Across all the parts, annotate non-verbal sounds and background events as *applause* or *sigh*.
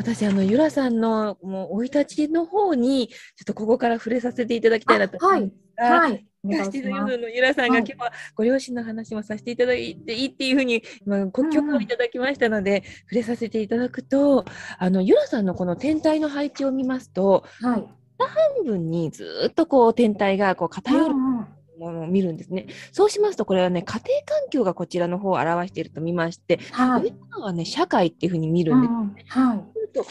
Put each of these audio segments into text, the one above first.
私あのゆらさんのもう生い立ちの方にちょっとここから触れさせていただきたいなと思いますが、はいはいラスティの夜のゆらさんが今日はご両親の話もさせていただいていいっていうふうに、まあ、ご許可をいただきましたので、触れさせていただくとあのゆらさんのこの天体の配置を見ますとはい。半分にずっとこう天体がこう偏るうんうんものを見るんですね。そうしますとこれはね家庭環境がこちらの方を表していると見まして、はい。上の方はね社会っていうふうに見るうんです。んはい。と家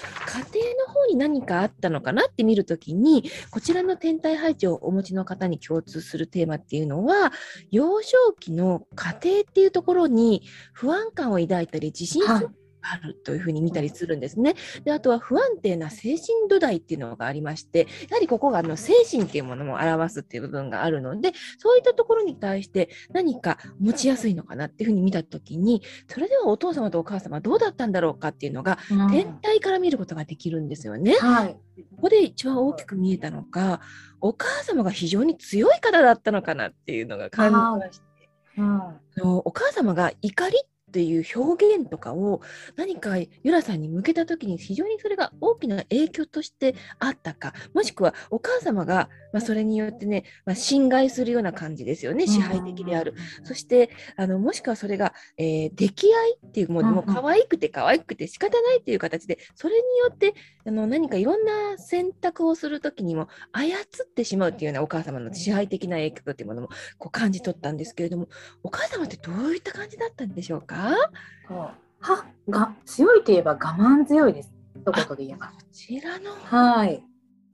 庭の方に何かあったのかなって見るときにこちらの天体配置をお持ちの方に共通するテーマっていうのは幼少期の家庭っていうところに不安感を抱いたり自信あるというふうに見たりするんですね。であとは不安定な精神土台っていうのがありましてやはりここがあの精神っていうものも表すっていう部分があるのでそういったところに対して何か持ちやすいのかなっていうふうに見たときにそれではお父様とお母様どうだったんだろうかっていうのがうん天体から見ることができるんですよね。はい。ここで一番大きく見えたのが、お母様が非常に強い方だったのかなっていうのが感じまして、うん。あのお母様が怒りっていう表現とかを何かゆらさんに向けた時に非常にそれが大きな影響としてあったかもしくはお母様が、まあ、それによってね、まあ、侵害するような感じですよね支配的である。そしてあのもしくはそれが、えー溺愛っていうもう,、もう可愛くて可愛くて仕方ないっていう形でそれによってあの何かいろんな選択をする時にも操ってしまうっていうようなお母様の支配的な影響っていうものもこう感じ取ったんですけれどもお母様ってどういった感じだったんでしょうか？はが強いといえば我慢強いです。一言で言えばこ。ちらの、はい。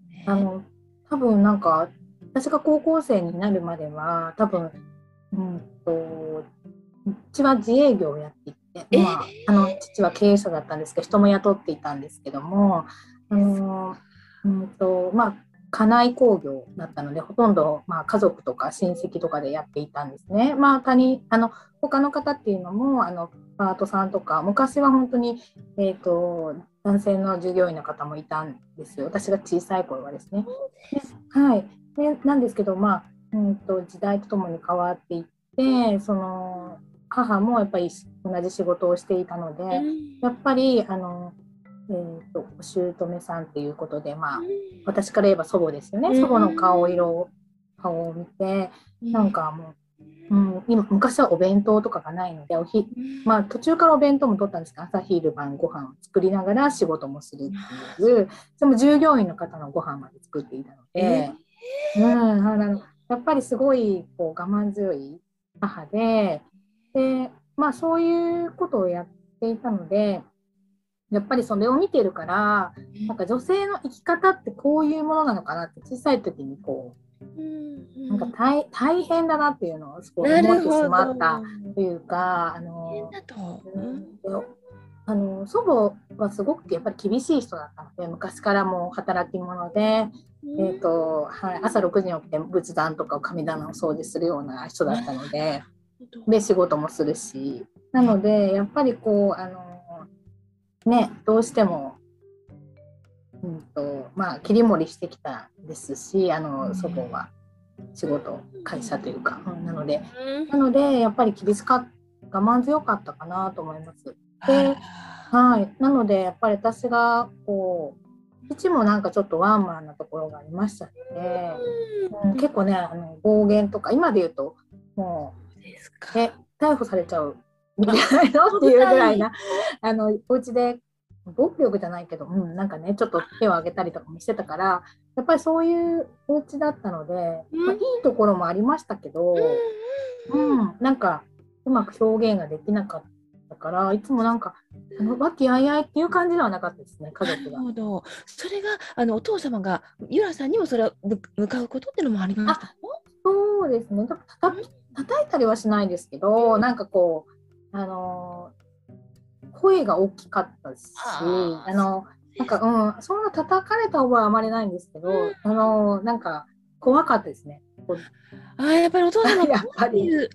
ねあの多分なんか私が高校生になるまでは多分うんとうちは自営業をやっていて、えーまあ、あの父は経営者だったんですけど人も雇っていたんですけどもあのうんとまあ家内工業だったのでほとんど、まあ、家族とか親戚とかでやっていたんですね。まあ他人あの他の方っていうのもあのパートさんとか昔は本当に、えー、と男性の従業員の方もいたんですよ。私が小さい頃はですね。ではい、でなんですけど、まあうん、と時代とともに変わっていってその母もやっぱり同じ仕事をしていたので、やっぱりあの、えー、とお姑さんっていうことで、まあ、私から言えば祖母ですよね、うん。祖母の顔色を顔を見てなん、かもう、うん、今昔はお弁当とかがないのでおひ、まあ、途中からお弁当も取ったんですけど朝昼晩ご飯を作りながら仕事もするっていう。でも従業員の方のご飯まで作っていたので、うん、あのやっぱりすごいこう我慢強い母でで、まあ、そういうことをやっていたのでやっぱりそれを見てるからなんか女性の生き方ってこういうものなのかなって小さい時にこうなんか大大変だなっていうのをすごい思ってしまったというかあのう。ん。あの祖母はすごくやっぱり厳しい人だったので昔からもう働き者で、えーとはい、朝6時に起きて仏壇とか神棚を掃除するような人だったのでで仕事もするし。なのでやっぱりこうあのねどうしても、うんとまあ、切り盛りしてきたですしあの祖母は仕事会社というか、うんなのでなのでやっぱり厳しかった我慢強かったかなと思います。ではい、なのでやっぱり私がこう父もなんかちょっとワンマンなところがありましたので、うん、結構ねあの暴言とか今で言うともうか。え逮捕されちゃうみたいなのっていうぐらいなあのお家で暴力じゃないけど、うん、なんかねちょっと手を挙げたりとかもしてたからやっぱりそういうお家だったので、まあ、いいところもありましたけど、うん、なんかうまく表現ができなかったからいつもなんか和気あいあいっていう感じではなかったですね家な族が。るほど。それがあのお父様がゆらさんにもそれはむ向かうことっていうのもありましたか。そうですね。たた叩いたりはしないですけど、なんかこう、あのー声が大きかったですし、はああのなんか、うん、そんな叩かれた覚えはあまりないんですけど、うんあのなんか怖かったですね。あーやっぱりお父様 *laughs* が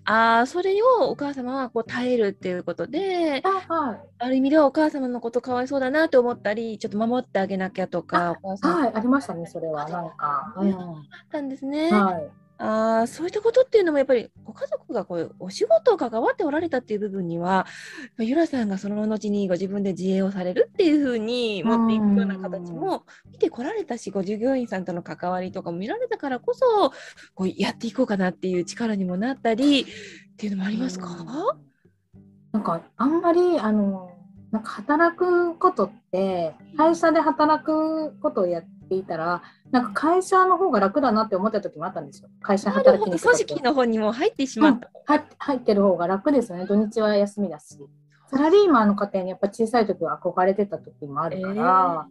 あーそれをお母様はこう耐えるっていうことであはい、ある意味ではお母様のことかわいそうだなと思ったりちょっと守ってあげなきゃとかはい、ありましたね、それは。なんか、うん、あったんですね。はい。あそういったことっていうのもやっぱりご家族がこうお仕事を関わっておられたっていう部分にはゆらさんがその後にご自分で自営をされるっていうふうに持っていくような形も見てこられたしご従業員さんとの関わりとかも見られたからこそこうやっていこうかなっていう力にもなったりっていうのもありますか、なんかあんまりあのなんか働くことって会社で働くことをやっていたらなんか会社の方が楽だなって思った時もあったんですよ。会社働きに組織の方にも入ってしまった、うん、入ってる方が楽ですよね。土日は休みだし。サラリーマンの家庭にやっぱ小さい時は憧れてた時もあるから、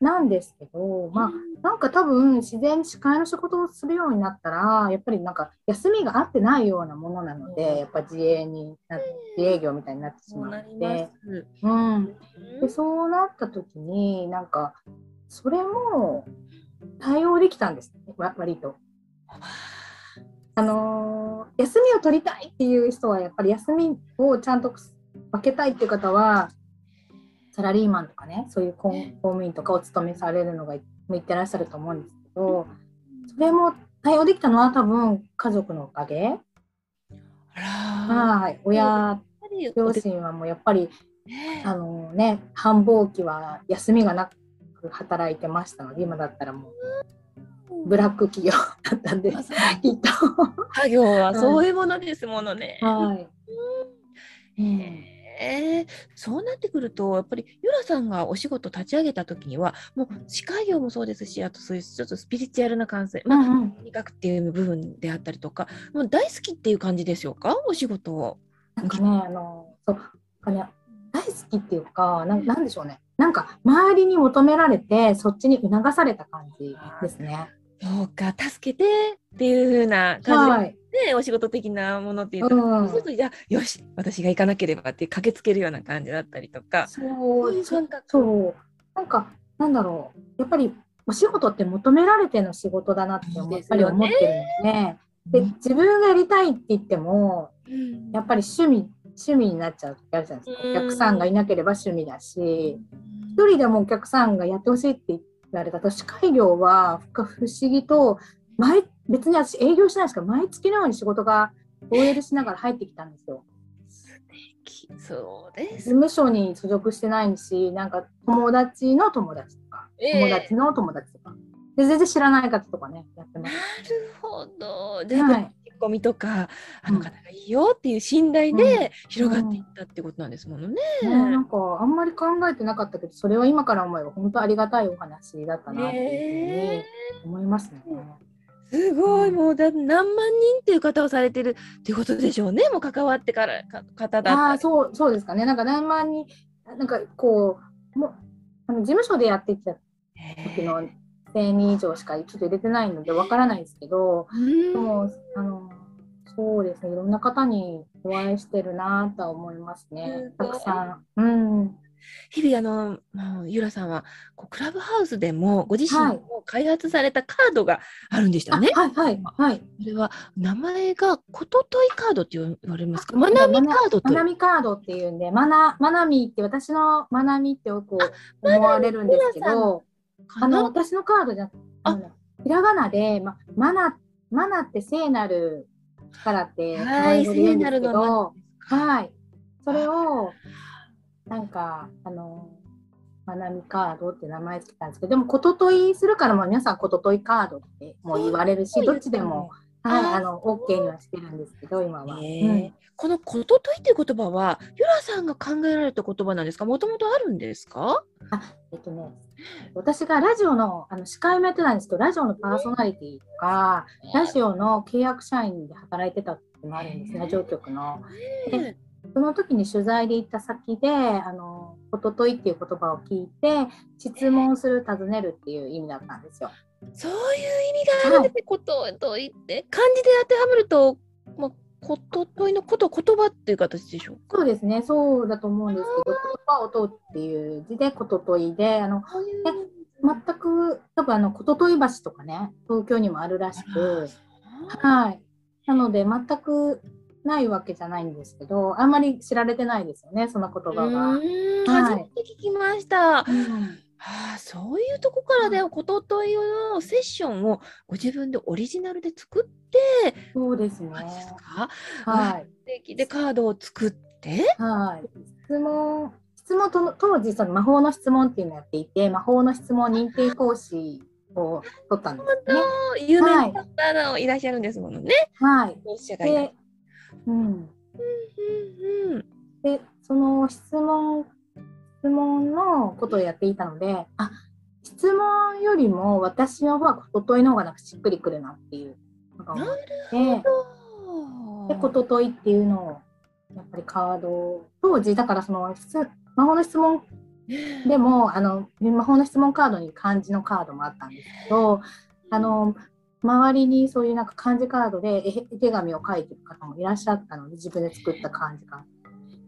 えー、なんですけど、まあなんか多分自然に司会の仕事をするようになったら、やっぱりなんか休みが合ってないようなものなので、やっぱ自営になって、自営業みたいになってしまって、うん。で、そうなった時に、なんか、それも対応できたんですね、割と。あのー、休みを取りたいっていう人はやっぱり休みをちゃんと分けたいっていう方はサラリーマンとかねそういう公務員とかお勤めされるのが向いてらっしゃると思うんですけどそれも対応できたのは多分家族のおかげ。はい。親両親はもうやっぱりあのね繁忙期は休みがなく働いてましたので今だったらもうブラック企業だったんで、きっと。作業はそういうものですものね。はい。うん、えー、そうなってくるとやっぱりゆらさんがお仕事立ち上げた時にはもう司会業もそうですしあとそういうちょっとスピリチュアルな感性、まあ、うんうん、っていう部分であったりとかもう大好きっていう感じでしょうか？お仕事を。なんかねあのそうかね大好きっていうかななんでしょうね。なんか周りに求められてそっちに促された感じですね。そうか助けてっていう風な感じで、はい、お仕事的なものっていうと、うん、そうするとじゃあよし私が行かなければって駆けつけるような感じだったりとか。そうそうなんかなんだろう。やっぱりお仕事って求められての仕事だなってやっぱり思ってるので、ね、で自分がやりたいって言っても、うん、やっぱり趣味趣味になっちゃう時あるじゃないですか、お客さんがいなければ趣味だし、一人でもお客さんがやってほしいって言われたと司会業は不思議と毎別に私営業しないですけど毎月のように仕事が OL しながら入ってきたんですよ。そうです。事務所に所属してないし、なんか友達の友達とか、えー、友達の友達とか。で全然知らない方とかね、やってます。なるほど。で、はい、込みとかあの方がいいよっていう信頼で広がっていったってことなんですものね。うん。うん、なんかあんまり考えてなかったけどそれは今から思えば本当ありがたいお話だったなっていうふうに思いますね。すごい、もうだ何万人っていう方をされてるっていうことでしょうね、もう関わってから方だあそうそうですかね、なんか何万人、なんかこう、もあの事務所でやってきた時の1000人以上しかちょっと入れてないのでわからないですけど、でもあのそうですねいろんな方にお会いしてるなとは思いますねたくさん。うん日々あの、もうゆらさんはこうクラブハウスでもご自身も開発されたカードがあるんでしたね。はいはいはい。それは名前がことといカードって言われますか？まなみカードまなみカードっていうんで、まなまなみって私のまなみってよく思われるんですけど、あの私のカードじゃあ。ひらがなで、ま、マナマナって聖なる力ってはい聖なるのはい。それをなんかあのまなみカードって名前つけたんですけどでもことといするからも皆さんことといカードってもう言われるしどっちでもはい、あの OK にはしてるんですけど今は、うん、この「こととい」っていう言葉はゆらさんが考えられた言葉なんですか？もともとあるんですか？あえっとね私がラジオのあの司会もやってたんですけどラジオのパーソナリティとかラジオの契約社員で働いてたってもあるんですねラジオ局の。でその時に取材で行った先で「あのこととい」っていう言葉を聞いて質問する尋ねるっていう意味だったんですよ。そういう意味があるってことと言って、はい、漢字で当てはめると、まあ、ことといのこと言葉っていう形でしょうそうですね、そうだと思うんですけど、言葉を問うっていう字でことといで、あの全く多分あのこととい橋とかね、東京にもあるらしく、はい。なので全くないわけじゃないんですけど、あんまり知られてないですよね、その言葉が。はい、初めて聞きました。うんああ、そういうとこからで、ことというのセッションをご自分でオリジナルで作って、そうですね。ですかはい。でカードを作って、はい。質問、質問と当時その魔法の質問っていうのをやっていて、魔法の質問認定講師を取ったんですね。有名なはい方がいらっしゃるんですものね。はい。で、うん。で、その質問、質問のことをやっていたので、あ、質問よりも私の方はことといの方がなんかしっくりくるなっていうのが思って、で、ことといっていうのを、やっぱりカードを、当時、だからその、質魔法の質問？*laughs* でも、あの、魔法の質問カードに漢字のカードもあったんですけど、あの、周りにそういうなんか漢字カードで絵絵手紙を書いてる方もいらっしゃったので、自分で作った漢字カー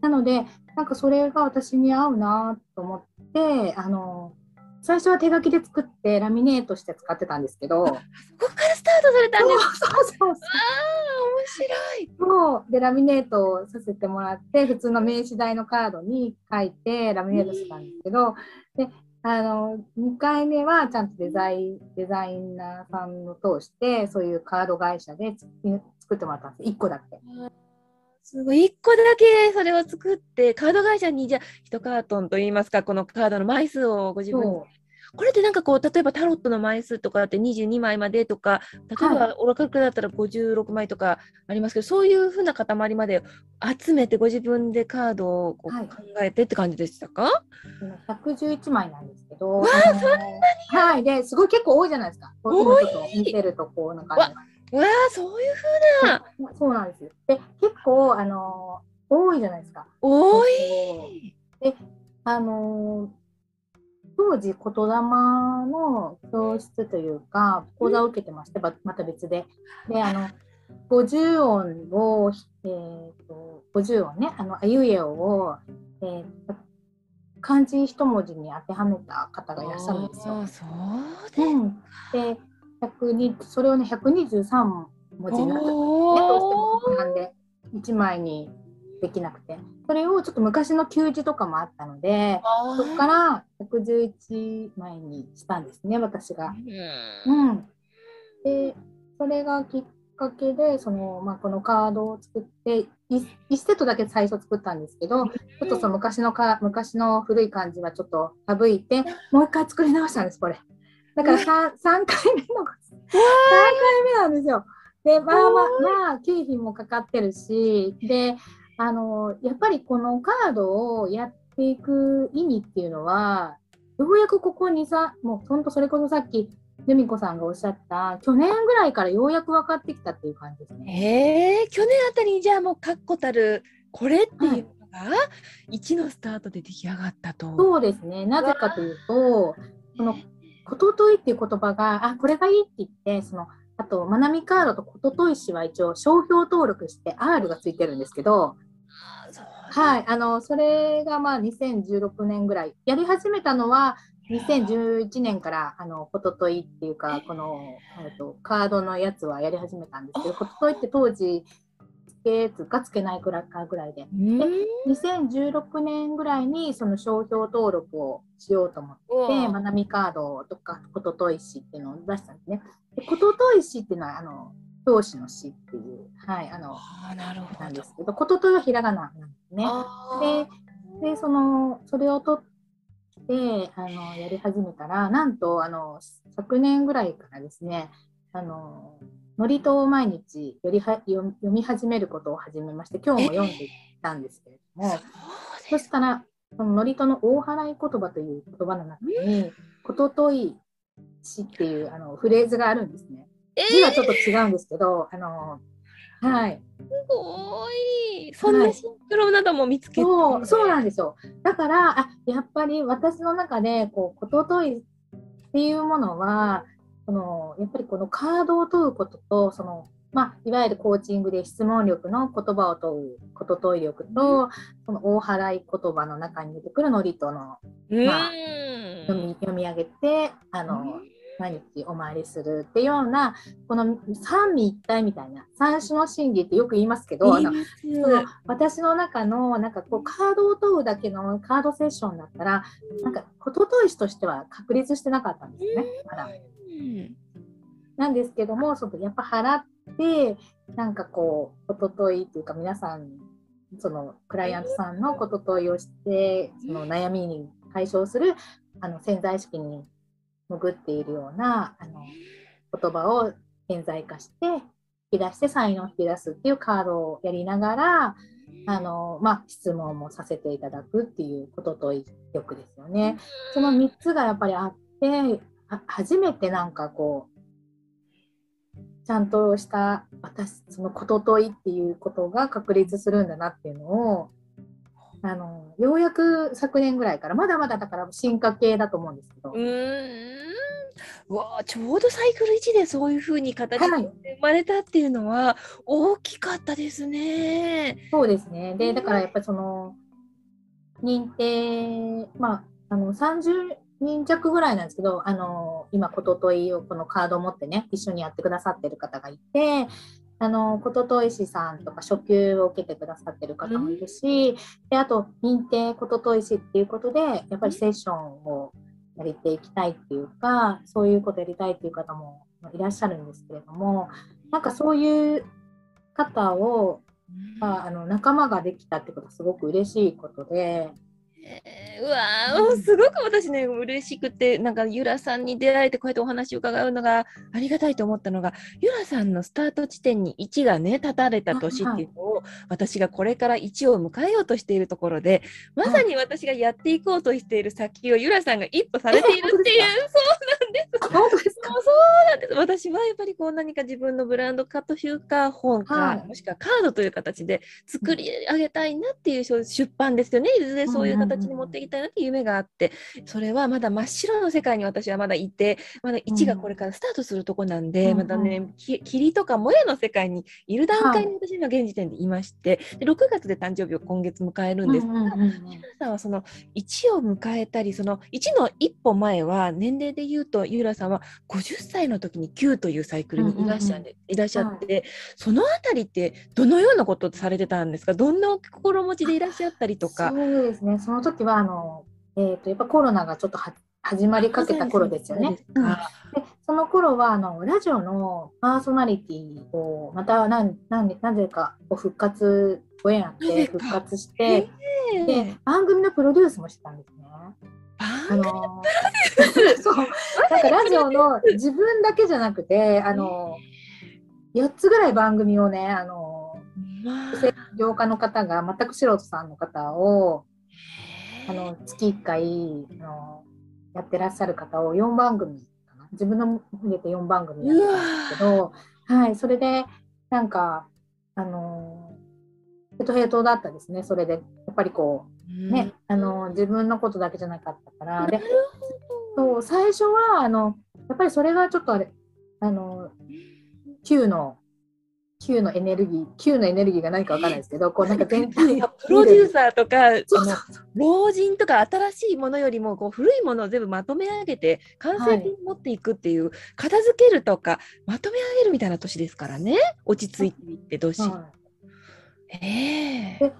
ド。なので、なんかそれが私に合うなと思って、あの、最初は手書きで作ってラミネートして使ってたんですけど、そこからスタートされたんです。そうそうそうああ、面白い。そうでラミネートをさせてもらって普通の名刺代のカードに書いてラミネートしたんですけど、であの2回目はちゃんとデザイデザイナーさんを通してそういうカード会社でつ作ってもらったんです1個だけ。すごい、一個だけそれを作って、カード会社にじゃあ、1カートンといいますか、このカードの枚数をご自分で。そこれってなんかこう、例えばタロットの枚数とかだって22枚までとか、例えばオラクルだったら56枚とかありますけど、そういうふうな塊まで集めてご自分でカードをこうはい。考えてって感じでしたか、う111枚なんですけど、わあのはい、ですごい結構多いじゃないですか。こう今ちょっと見てるとこうなんかわうわあ、そういうふうな、そうなんですよ。で結構あの多いじゃないですか。多い。あのー当時言霊の教室というか講座を受けてましてばまた別でであの50音を、えー、と50音ねあのあいうえおを、えー漢字一文字に当てはめた方がいらっしゃるんですよ。そうでうん、で102それをね123文字になっちゃったねどうしてもなんで1枚にできなくて。それをちょっと昔の旧字とかもあったのでそこから111枚にしたんですね私が。うん。うん、でそれがきっかけでその、まあ、このカードを作って1セットだけ最初作ったんですけどちょっとその昔のか昔の古い感じはちょっと省いてもう一回作り直したんですこれ。だから 3, 3回目の *laughs* 3回目なんですよ。でまあまあまあ経費もかかってるしであのやっぱりこのカードをやっていく意味っていうのはようやくここにさもうほんとそれこそさっき由美子さんがおっしゃった去年ぐらいからようやく分かってきたっていう感じですね。へえ去年あたりにじゃあもう確固たるこれっていうのが1のスタートで出来上がったと。そうですねなぜかというとこの「こととい」っていう言葉があこれがいいって言ってそのあとまなみカードとこととい氏は一応商標登録して R がついてるんですけど、あそう。はい、あのそれがまあ2016年ぐらい。やり始めたのは2011年からあのことといっていうかこの、えっと、カードのやつはやり始めたんですけどことといって当時つけつかつけないくらいかぐらいで。うん。2016年ぐらいにその商標登録をしようと思ってまなみカードとかことといしっていうのを出したんですね。でことといしっていうのはあの教師の詩っていう、はい、あのあーなるほど。なんですけどことといはひらがななんですね。あででそのそれを取ってあのやり始めたらなんとあの昨年ぐらいからですねあの祝詞を毎日よりは読み読み始めることを始めまして今日も読んでいったんですけれども、そしたらその祝詞の大払い言葉という言葉の中に「ことといし」っていうあのフレーズがあるんですね。え字はちょっと違うんですけど、あのはい、すごい。そんなシンクロなども見つけて、そうそうなんですよ。だからあやっぱり私の中でこうことといっていうものはそのやっぱりこのカードを問うこととその、まあ、いわゆるコーチングで質問力の言葉を問うこと問い力と、その大払い言葉の中に出てくるノリとのうん、まあ読み読み上げてあの、何日お参りするっていうようなこの三位一体みたいな三種の神器ってよく言いますけどあの私の中のなんかこうカードを問うだけのカードセッションだったらなんか言問石としては確立してなかったんですね。まだ。なんですけどもそのやっぱ払ってなんかこう言問いっていうか皆さんそのクライアントさんのこと問いをしてその悩みに解消するあの潜在意識に潜っているようなあの言葉を顕在化して引き出して才能を引き出すっていうカードをやりながらあの、まあ、質問もさせていただくっていうこととよくですよね。その3つがやっぱりあって初めてなんかこうちゃんとした私そのこと問いっていうことが確立するんだなっていうのをあのようやく昨年ぐらいからまだまだだから進化系だと思うんですけど。うわちょうどサイクル1でそういうふうに形が生まれたっていうのは大きかったですね。はい、そうですねでだからやっぱりその認定まああの30人弱ぐらいなんですけどあの今ことといをこのカードを持ってね一緒にやってくださってる方がいてあのこととい師さんとか初級を受けてくださってる方もいるし、であと認定こととい師っていうことでやっぱりセッションをやりていきたいっていうかそういうことやりたいっていう方もいらっしゃるんですけれどもなんかそういう方を、まあ、あの仲間ができたってことはすごく嬉しいことで。えー、うわすごく私ね嬉しくてなんかゆらさんに出会えてこうやってお話を伺うのがありがたいと思ったのがゆらさんのスタート地点に1がね立たれた年っていうのを、はい、私がこれから1を迎えようとしているところでまさに私がやっていこうとしている先をゆらさんが一歩されているっていう、そうなんです。私はやっぱりこう何か自分のブランド化というか本か、はい、もしくはカードという形で作り上げたいなっていう出版ですよね。いずれそういう形形に持っていきたいなっていう夢があってそれはまだ真っ白の世界に私はまだいてまだ1がこれからスタートするとこなんで、うん、またね霧とか萌えの世界にいる段階に私今現時点でいまして、はい、で6月で誕生日を今月迎えるんですが、皆さんはその1を迎えたりその1の一歩前は年齢で言うとゆうらさんは50歳の時に9というサイクルにいらっしゃ,、いらっしゃって、はい、そのあたりってどのようなことされてたんですか？どんな心持ちでいらっしゃったりとか？そうですね。その時はあの、えーと、やっぱコロナがちょっは始まりかけた頃ですよね。でその頃はあのラジオのパーソナリティをまた何何なぜか復活ご縁あって復活して、で番組のプロデュースもしてたんですね。あの *laughs* そう。なんかラジオの自分だけじゃなくてあの4つぐらい番組をねあの女性業家の方が全く素人さんの方をあの月1回あのやってらっしゃる方を4番組かな。自分の入れて4番組やったんですけど、はい、それでなんかあのヘトヘトだったですね。それでやっぱりこうね、あの自分のことだけじゃなかったから。でそう最初はあのやっぱりそれがちょっとあれあの Q の Q のエネルギー Q のエネルギーが何か分からないですけどこうなんか全体プロデューサーとか老人とか新しいものよりもこう古いものを全部まとめ上げて完成に持っていくっていう、はい、片付けるとかまとめ上げるみたいな年ですからね。落ち着いていって年。はい、えー、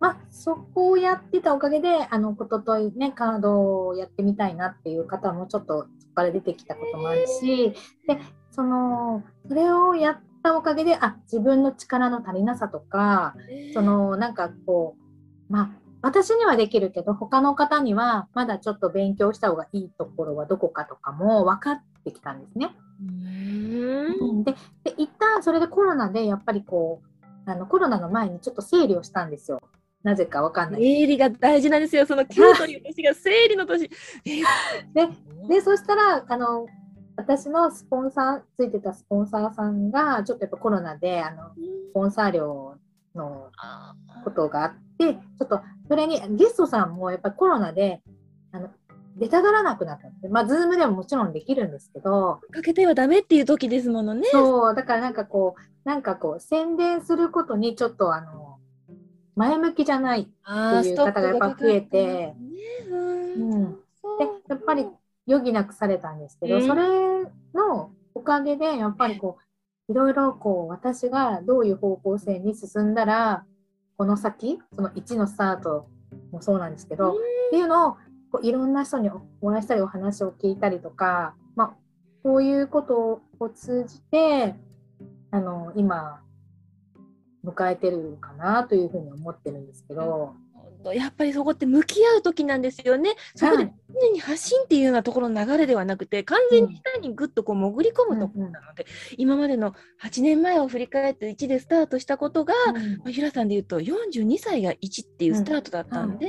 まあ、そこをやってたおかげであのことといねカードをやってみたいなっていう方もちょっとそこから出てきたこともあるしでそのそれをやったおかげであ自分の力の足りなさとか、そのなんかこうまあ私にはできるけど他の方にはまだちょっと勉強した方がいいところはどこかとかも分かってきたんですね。うんでで一旦それでコロナでやっぱりこうあのコロナの前にちょっと整理をしたんですよ。なぜかわかんない。整理が大事なんですよ。その9という年が整理の年。*laughs* ででそしたらあの私のスポンサーついてたスポンサーさんがちょっとやっぱコロナであのスポンサー料のことがあってちょっとそれにゲストさんもやっぱコロナであの出たがらなくなったんでまあズームでももちろんできるんですけどかけてはダメっていう時ですものねそうだからなんかこうなんかこう宣伝することにちょっとあの前向きじゃないっていう方がやっぱ増えて、うん、でやっぱり余儀なくされたんですけど、それのおかげでやっぱりこういろいろこう私がどういう方向性に進んだらこの先その1のスタートもそうなんですけど、っていうのをこういろんな人にお会いしたりお話を聞いたりとか、まあ、こういうことを通じてあの今迎えてるかなというふうに思ってるんですけど。やっぱりそこって向き合う時なんですよね。そこで常に発信っていうようなところの流れではなくて、完全に下にぐっとこう潜り込むところなので、うん、今までの8年前を振り返って1でスタートしたことが、うん、まあ、ひらさんで言うと42歳が1っていうスタートだったんで、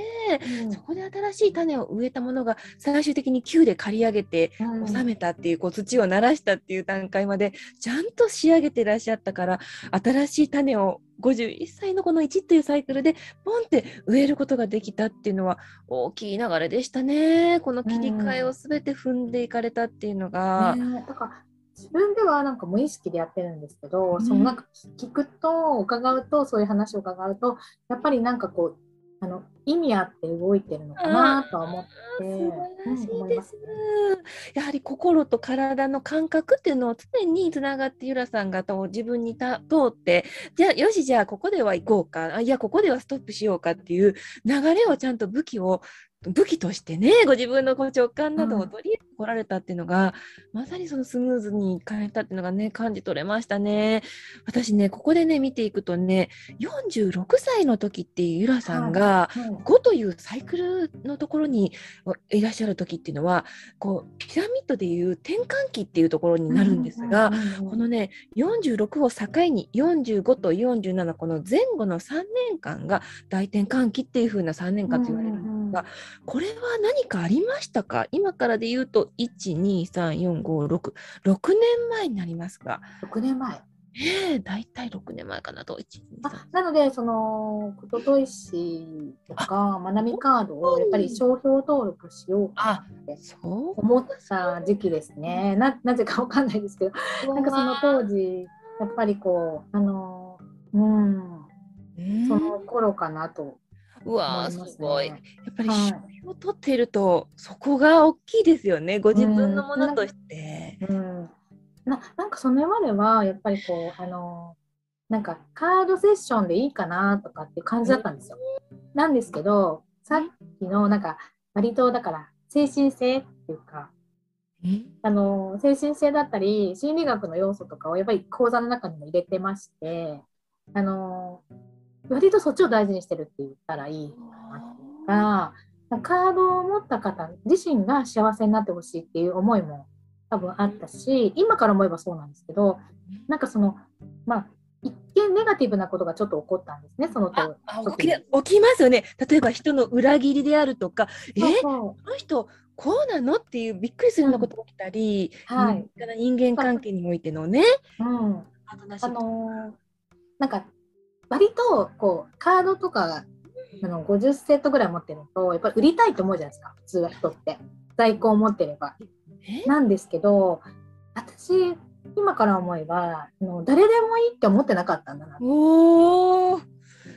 うん、そこで新しい種を植えたものが最終的に9で刈り上げて収めたっていうこう土を慣らしたっていう段階までちゃんと仕上げてらっしゃったから新しい種を51歳のこの1っていうサイクルでポンって植えることができたっていうのは大きい流れでしたね。この切り替えを全て踏んでいかれたっていうのが。うんね、だから自分ではなんか無意識でやってるんですけど、うん、そのなんか聞くと伺うとそういう話を伺うとやっぱりなんかこうあの意味あって動いてるのかなと思って。素晴らしいです、うん、やはり心と体の感覚っていうのを常につながってゆらさんがと自分にた通ってじゃあよしじゃあここでは行こうかあいやここではストップしようかっていう流れをちゃんと武器を武器としてねご自分のこう直感などを取り入れてこられたっていうのが、うん、まさにそのスムーズに変えたっていうのがね感じ取れましたね。私ねここでね見ていくとね46歳の時っていうゆらさんが5というサイクルのところにいらっしゃる時っていうのはこうピラミッドでいう転換期っていうところになるんですが、このね46を境に45と47この前後の3年間が大転換期っていう風な3年間と言われるんですが、これは何かありましたか？今からで言うと、1、2、3、4、5、6、6年前になりますが。6年前。ええー、大体6年前かなと。あなので、その、ことといしとか、まなみカードをやっぱり商標登録しようかって。思った時期ですね。ななぜかわかんないですけど、なんかその当時、やっぱりこう、あの、うん、その頃かなとうわー、すごい。やっぱり賞を取っていると、そこが大きいですよね、ご自分のものとして。うん、ななんかそのまでは、やっぱりこう、あの、なんかカードセッションでいいかなとかっていう感じだったんですよ。なんですけど、さっきのなんか、割とだから精神性っていうか、あの精神性だったり心理学の要素とかをやっぱり講座の中にも入れてましてあの割とそっちを大事にしてるって言ったらいいかなっていうか、カードを持った方自身が幸せになってほしいっていう思いも多分あったし、今から思えばそうなんですけど、なんかその、まあ、一見ネガティブなことがちょっと起こったんですね、そのと起き起きますよね。例えば人の裏切りであるとか、えこの人、こうなのっていうびっくりするようなことが起きたり、うん、はい、人間関係においてのね。うん、あのー、なんか割とこうカードとかあの50セットぐらい持ってるとやっぱり売りたいと思うじゃないですか普通は人って。在庫を持ってれば。なんですけど私今から思えばあの誰でもいいって思ってなかったんだな。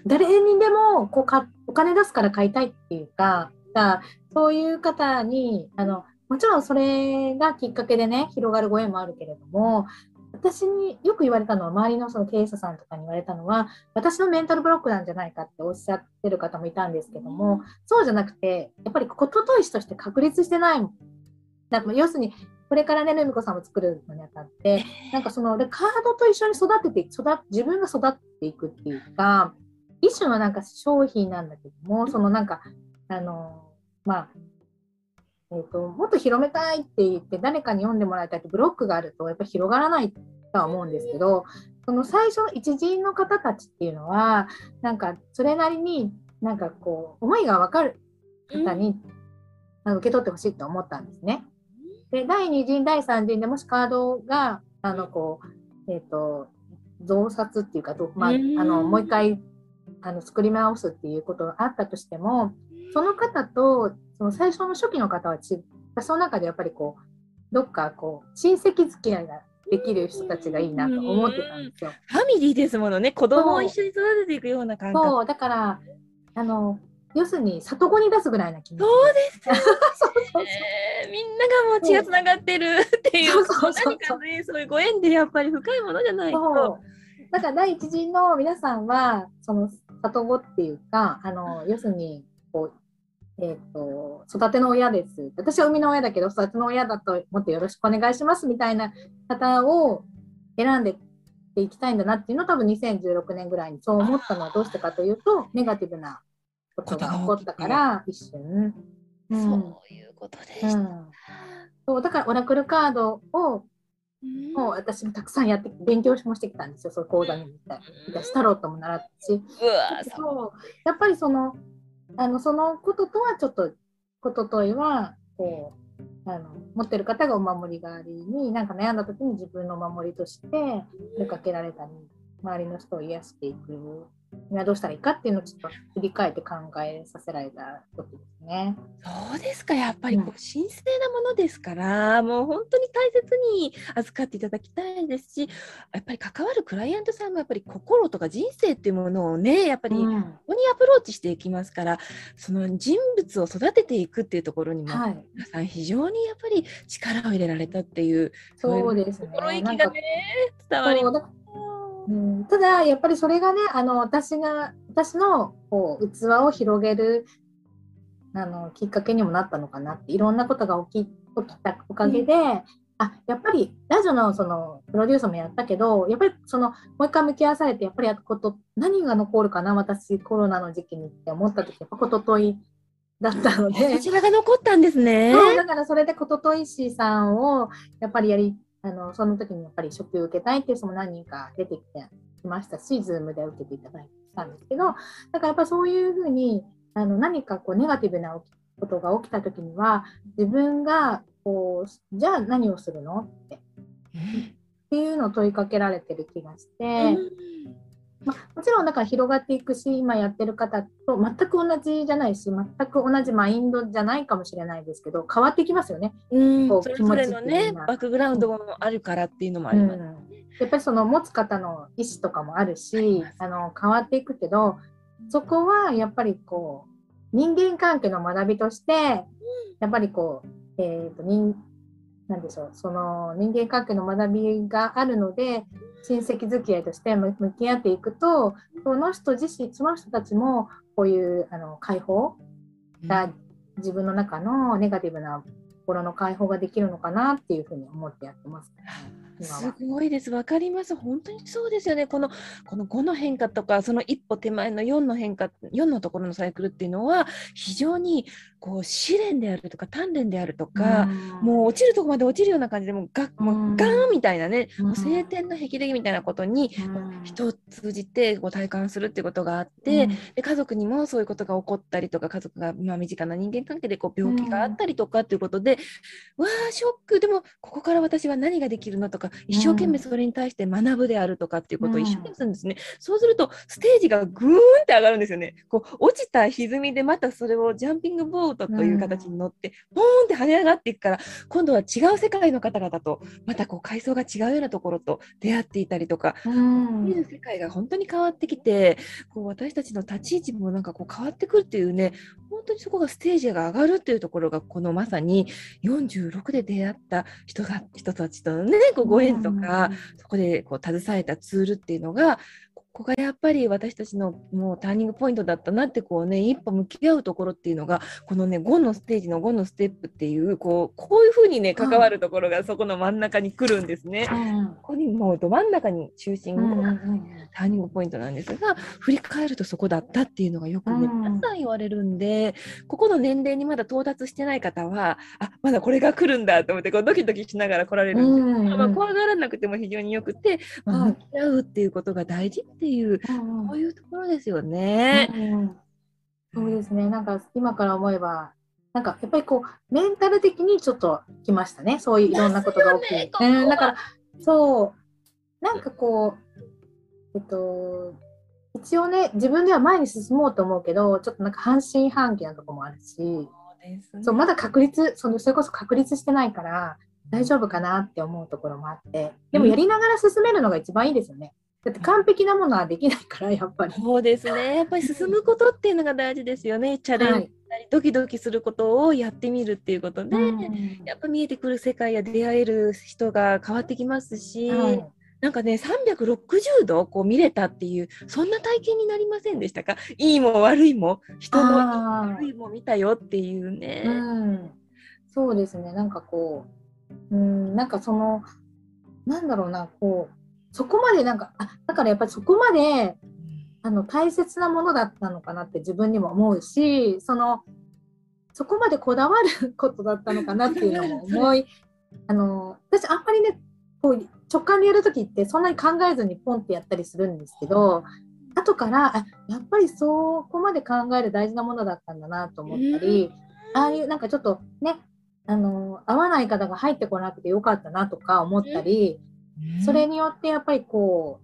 誰にでもこうかお金出すから買いたいっていうかだそういう方にあのもちろんそれがきっかけでね広がるご縁もあるけれども私によく言われたのは周りのその経営者さんとかに言われたのは私のメンタルブロックなんじゃないかっておっしゃってる方もいたんですけどもそうじゃなくてやっぱりことといしとして確立してない。なんか要するにこれからねルミ子さんも作るのにあたって *laughs* なんかそのカードと一緒に育てて育自分が育っていくっていうか一種のなんか商品なんだけどもそのなんかあのまあえーと、もっと広めたいって言って誰かに読んでもらいたいってブロックがあるとやっぱり広がらないとは思うんですけどその最初の一陣の方たちっていうのはなんかそれなりになんかこう思いが分かる方に、うん、受け取ってほしいと思ったんですね。で第2陣第3陣でもしカードがあのこう、えーと、増刷っていうか、まあ、あのもう一回あの作り直すっていうことがあったとしてもその方とその最初の初期の方はちその中でやっぱりこうどっかこう親戚付き合いができる人たちがいいなと思ってたんですよ。ファミリーですものね子供を一緒に育てていくような感覚。そうだからあの要するに里子に出すぐらいな気持ちそうですよねそうそうみんながもう血がつながってるっていうそうかねそういうご縁でやっぱり深いものじゃないと。だから第一陣の皆さんはその里子っていうかあの要するにえー、と育ての親です。私は生みの親だけど育ての親だと思ってよろしくお願いしますみたいな方を選んでっていきたいんだなっていうのを多分2016年ぐらいにそう思ったのはどうしてかというとネガティブなことが起こったから一瞬。うん。そういうことでした。うん。そうだからオラクルカードをうん。もう私もたくさんやって勉強もしてきたんですよ、そういう講座に行ったり、私タロットも習ったし、うそう。やっぱりそのあのそのこととはちょっと、ことといはこうあの持ってる方がお守り代わりに、なんか悩んだ時に自分のお守りとして出かけられたり、周りの人を癒していくにはどうしたらいいかっていうのをちょっと振り返って考えさせられた時ですね。そうですか。やっぱりこうう神聖なものですから、もう本当に大切に預かっていただきたいですしやっぱり関わるクライアントさんもやっぱり心とか人生っていうものをねやっぱりこうん。こにアプローチしていきますからその人物を育てていくっていうところにも、はい。皆さん非常にやっぱり力を入れられたっていうそうですね。心意気がね伝わりそうだうん、ただやっぱりそれがねあの私が私のこう器を広げるあのきっかけにもなったのかなっていろんなことが起き起きたおかげで、あやっぱりラジオのそのプロデュースもやったけどやっぱりそのもう一回向き合わされてやっぱりやること何が残るかな私コロナの時期にって思った時やっぱことといだったのでそちらが残ったんですね。そうだからそれでことといしさんをやっぱりやりあのその時にやっぱり初級受けたいっていう人も何人か出てきてきましたし、ズームで受けていただいたんですけど、だからやっぱそういうふうにあの何かこうネガティブなことが起きた時には自分がこうじゃあ何をするのってっていうのを問いかけられてる気がして、うんまあ、もちろんだから広がっていくし今やってる方と全く同じじゃないし全く同じマインドじゃないかもしれないですけど変わってきますよね。うんそれぞれのねバックグラウンドもあるからっていうのもあります。うんやっぱりその持つ方の意思とかもあるしあの変わっていくけどそこはやっぱりこう人間関係の学びとしてやっぱりこう、えー、と人なんでしょうその人間関係の学びがあるので親戚付き合いとして向向き合っていくとその人自身その人たちもこういうあの解放が自分の中のネガティブな心の解放ができるのかなっていうふうに思ってやってます、今すは。ごいです。わかります。本当にそうですよね。この、この5の変化とか、その一歩手前の4の変化、4のところのサイクルっていうのは、非常にこう試練であるとか、鍛錬であるとか、もう落ちるとこまで落ちるような感じで、もうガッ、もうん。うガーンみたいなね、うん。もう晴天の霹靂みたいなことに、うん。人を通じてこう体感するっていうことがあって、で家族にもそういうことが起こったりとか家族が、まあ、身近な人間関係でこう病気があったりとかっていうことで、わあショック。でもここから私は何ができるのとか一生懸命それに対して学ぶであるとかっていうことを一生懸命するんですね、そうするとステージがグーンって上がるんですよね。こう落ちた歪みでまたそれをジャンピングボートという形に乗って、ポーンって跳ね上がっていくから今度は違う世界の方々とまたこう階層が違うようなところと出会っていたりとかうん。見る世界が本当に変わってきてこう私たちの立ち位置もなんかこう変わってくるっていうね本当にそこがステージが上がるっていうところがこのまさに46で出会った人が人たちとのねこうご縁とか、そこでこう携えたツールっていうのがここがやっぱり私たちのもうターニングポイントだったなってこうね一歩向き合うところっていうのがこのね5のステージの5のステップっていうこうこういうふうにね関わるところがそこの真ん中に来るんですね。うん。ここにもうど真ん中に中心うんがうん。ターニングポイントなんですが振り返るとそこだったっていうのがよくね、うん。皆さん言われるんでここの年齢にまだ到達してない方はあまだこれが来るんだと思ってこうドキドキしながら来られるんです、うんまあ、怖がらなくても非常によくて、まあはい向き合うっていうことが大事っていううんこういうところですよね。うんそうですね、なんか今から思えば、なんかやっぱりこう、メンタル的にちょっときましたね、そういういろんなことが起きて。ねここは。うんだから、そう、なんかこう、えっと、一応ね、自分では前に進もうと思うけど、ちょっとなんか半信半疑なとこもあるし、そうね。そうまだ確立その、それこそ確立してないから、大丈夫かなって思うところもあって、でもやりながら進めるのが一番いいですよね。だって完璧なものはできないからやっぱり。そうですね。やっぱり進むことっていうのが大事ですよね。チャレンジはいしたり、ドキドキすることをやってみるっていうことで、うんやっぱ見えてくる世界や出会える人が変わってきますし、はいなんかね360度こう見れたっていうそんな体験になりませんでしたか？いいも悪いも人の悪いも見たよっていうね。うん、そうですねなんかこう、うん、なんかそのなんだろうなこうそこまでなんかあだからやっぱりそこまであの大切なものだったのかなって自分にも思うしそのそこまでこだわることだったのかなっていうのも思い *laughs* あの私あんまりねこう直感でやる時ってそんなに考えずにポンってやったりするんですけど後からあやっぱりそこまで考える大事なものだったんだなと思ったり、ああいうなんかちょっとねあの合わない方が入ってこなくてよかったなとか思ったり、それによってやっぱりこ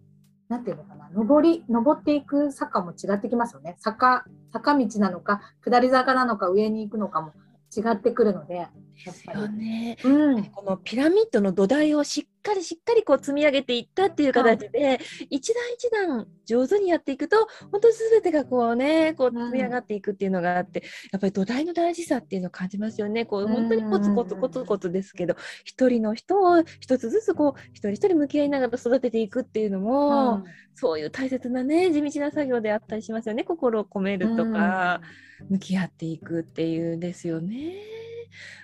う、なんていうのかな、上り、上っていく坂も違ってきますよね。坂、坂道なのか、下り坂なのか、上に行くのかも違ってくるので、よね。うん。このピラミッドの土台をしっかりしっかりこう積み上げていったっていう形で、一段一段上手にやっていくと本当に全てがこうねこううん積み上がっていくっていうのがあって、やっぱり土台の大事さっていうのを感じますよね。こう本当にコツコツコツコツですけど、一人の人を一つずつこう一人一人向き合いながら育てていくっていうのも、そういう大切なね地道な作業であったりしますよね。心を込めるとか、向き合っていくっていうんですよね。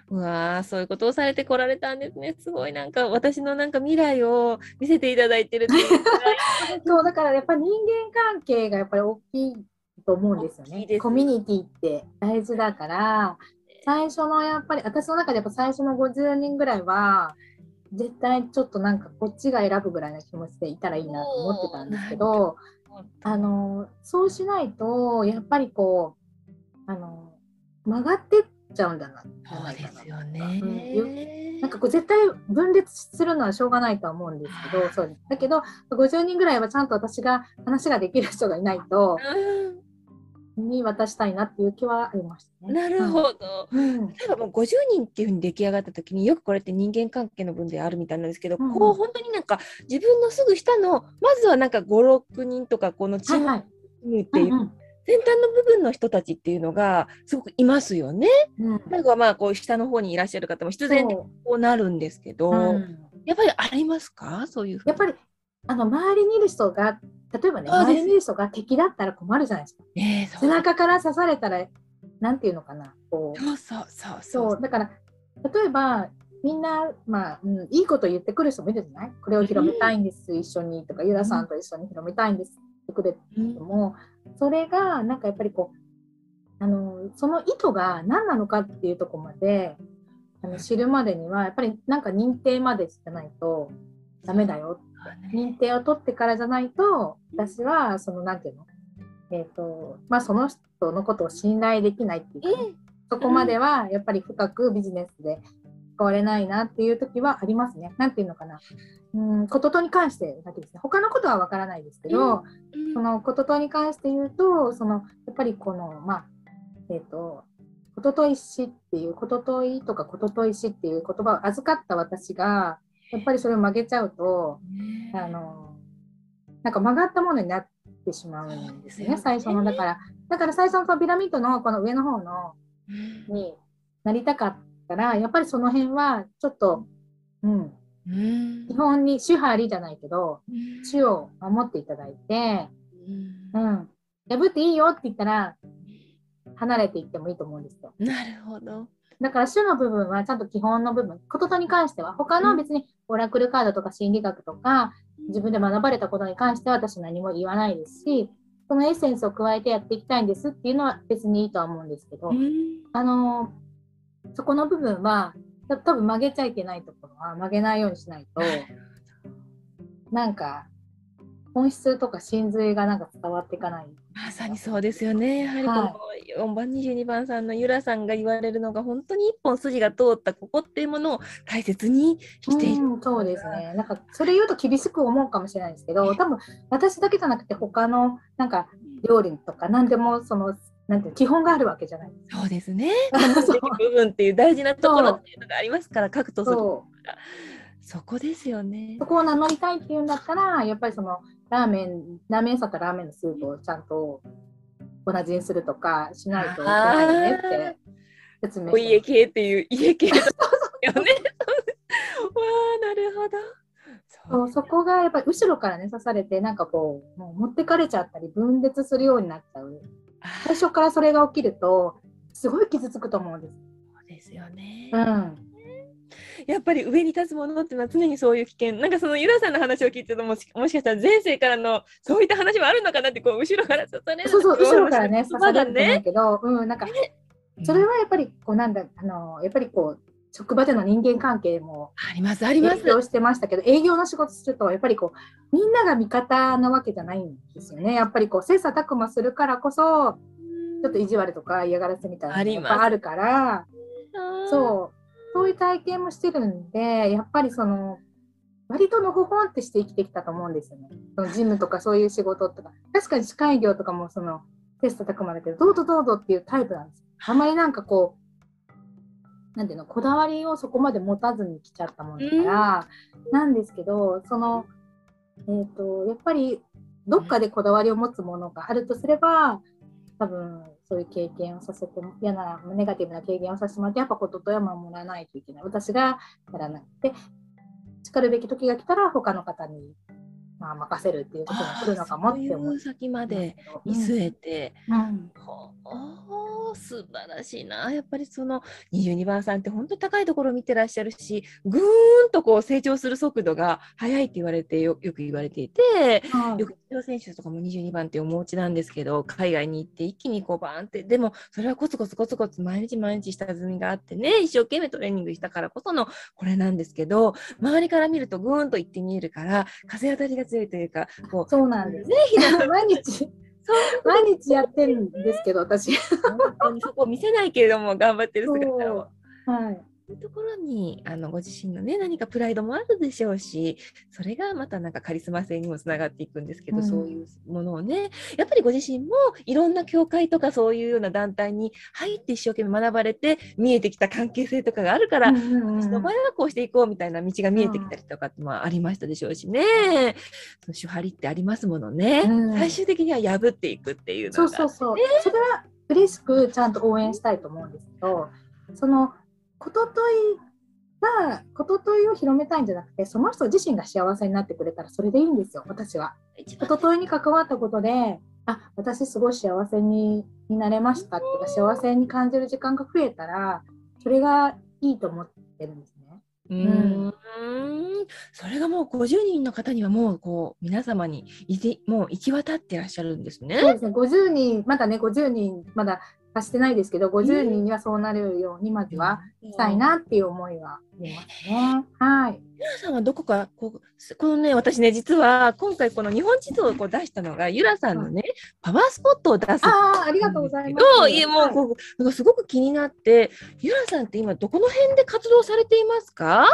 うわーそういうことをされてこられたんですね。すごいなんか私のなんか未来を見せていただいてる *laughs* そう、だからやっぱり人間関係がやっぱり大きいと思うんですよね大きいで。すコミュニティって大事だから、最初のやっぱり、私の中でやっぱ最初の50人ぐらいは、絶対ちょっとなんかこっちが選ぶぐらいの気持ちでいたらいいなと思ってたんですけど、あのそうしないとやっぱりこうあの曲がってっちゃうんだなそうですようんね。なんかこう絶対分裂するのはしょうがないとは思うんですけどそう。だけど50人ぐらいはちゃんと私が話ができる人がいないとに渡したいなっていう気はありましね。なるほど。うん。例えばもう50人っていうふうに出来上がった時によくこれって人間関係の分であるみたいなんですけど、うんこう本当になんか自分のすぐ下のまずはなんか56人とかこのチームはいはい。っていううんうん先端の部分の人たちっていうのがすごくいますよね。うん。なんかまあこう下の方にいらっしゃる方も必然的にそこうなるんですけど、ううん。やっぱりありますか？そういうやっぱりあの周りにいる人が例えばね周りにいる人が敵だったら困るじゃないですか。ねえそう。背中から刺されたらなんていうのかなこう。そうそうそうそう。だから例えばみんな、まあうん、いいこと言ってくる人もいるじゃない？これを広めたいんです、一緒にとかユダさんと一緒に広めたいんですってくれるうんそれがなんかやっぱりこうあのその意図が何なのかっていうところまであの知るまでにはやっぱりなんか認定までしてないとダメだよ。認定を取ってからじゃないと私はそのなんていうの？えっ、とまあその人のことを信頼できないっていうかね、そこまではやっぱり深くビジネスで使われないなっていう時はありますね。なんていうのかな。うん、こととに関してだけですね。他のことはわからないですけど、うんそのこととに関して言うと、そのやっぱりこの、まあ、えっ、と、ことといしっていう、ことといとかことといしっていう言葉を預かった私が、やっぱりそれを曲げちゃうと、ねあの、なんか曲がったものになってしまうんですね、最初の。だから、だから最初のピラミッドのこの上の方のうんになりたかったら、やっぱりその辺はちょっと、うん、うん。基本に主張りじゃないけど、うん。主を守っていただいて、うん。うん、破っていいよって言ったら、離れていってもいいと思うんですよ。なるほど。だから主の部分はちゃんと基本の部分、こととに関しては、他の別にオラクルカードとか心理学とか、自分で学ばれたことに関しては私何も言わないですし、そのエッセンスを加えてやっていきたいんですっていうのは別にいいとは思うんですけど、うん。あのそこの部分は、た多分曲げちゃいけないところは曲げないようにしないと、*laughs* なんか本質とか真髄がなんか伝わっていかない。まさにそうですよね。やはりこの4番、22番さんのゆらさんが言われるのが本当に一本筋が通ったここっていうものを大切にしている。うん、そうですね。なんかそれ言うと厳しく思うかもしれないですけど、多分私だけじゃなくて他のなんか料理とか何でもそのなんて基本があるわけじゃないですか。そうですね。*laughs* 部分っていう大事なところっていうのがありますから、核とするそこですよねそ。こを名乗りたいっていうんだったら、やっぱりそのラーメン、ラーメンさったらラーメンのスープをちゃんと同じにするとかしないといけないよねって説明お家系っていう家系 *laughs* だよね。わあなるほど。そうそこがやっぱり後ろからね刺されてなんかこうもう持ってかれちゃったり分裂するようになっちゃう最初からそれが起きるとすごい傷つくと思うんです。そうですよね、うんやっぱり上に立つものっていうのは常にそういう危険なんかそのゆらさんの話を聞いてるともしもしかしたら前世からのそういった話もあるのかなってこう後ろから刺されるそうそう後ろからね刺されるんだね。けど、うんなんかそれはやっぱりこうなんだあのやっぱりこう職場での人間関係もありますあります。してましたけど営業の仕事するとやっぱりこうみんなが味方なわけじゃないんですよね。やっぱりこう切磋琢磨するからこそちょっと意地悪とか嫌がらせみたいなのがあるからうそう。そういう体験もしてるんでやっぱりその割とのほほんってして生きてきたと思うんですよね。そのジムとかそういう仕事とか。確かに歯科医業とかもそのテストたくまだけどどうぞどうぞっていうタイプなんです。よ。あんまりなんかこうなんていうのこだわりをそこまで持たずに来ちゃったもんだから、なんですけどそのえっ、とやっぱりどっかでこだわりを持つものがあるとすれば多分そういう経験をさせても嫌なネガティブな経験をさせてもらってやっぱこととは守らないといけない。私がやらない。で叱るべき時が来たら他の方に、まあ、任せるっていうことに来るのかもって思そういう先まで見据えて、うん。ほおー素晴らしいな。やっぱりその22番さんって本当に高いところを見てらっしゃるしぐーんとこう成長する速度が速いって言われてよよく言われていてはい。よく選手とかも22番ってお持ちなんですけど海外に行って一気にこうバーンってでもそれはコツコツコツコツ毎日毎日下積みがあってね一生懸命トレーニングしたからこそのこれなんですけど周りから見るとぐーんと行って見えるから風当たりが強いというかこうそうなんです。ね毎日 *laughs* 毎日やってるんですけど私。本当にそこを見せないけれども頑張ってる姿を。はいいうところにあのご自身のね何かプライドもあるでしょうしそれがまたなんかカリスマ性にもつながっていくんですけど、うん。そういうものをねやっぱりご自身もいろんな教会とかそういうような団体に入って一生懸命学ばれて見えてきた関係性とかがあるから、うんうんうん私の場合はこうしていこうみたいな道が見えてきたりとかってもありましたでしょうしね、その手張りってありますものね、うん。最終的には破っていくっていうのがそうそうそう、それは嬉しくちゃんと応援したいと思うんですけどそのことといがことといを広めたいんじゃなくてその人自身が幸せになってくれたらそれでいいんですよ私は。一番ことといに関わったことであ私すごい幸せにになれましたっていうか幸せに感じる時間が増えたらそれがいいと思ってるんですね。うーんそれがもう50人の方にはもうこう皆様にいてもう行き渡ってらっしゃるんですね。そうですね50人まだね50人まだ達してないですけど50人にはそうなるようにまずはしたいなっていう思いはありますね。はい。ゆらさんはどこかこうこのね私ね実は今回この日本地図をこう出したのがゆらさんのね、パワースポットを出すああありがとうございます。どいえもうこうなんかすごく気になってゆらさんって今どこの辺で活動されていますか？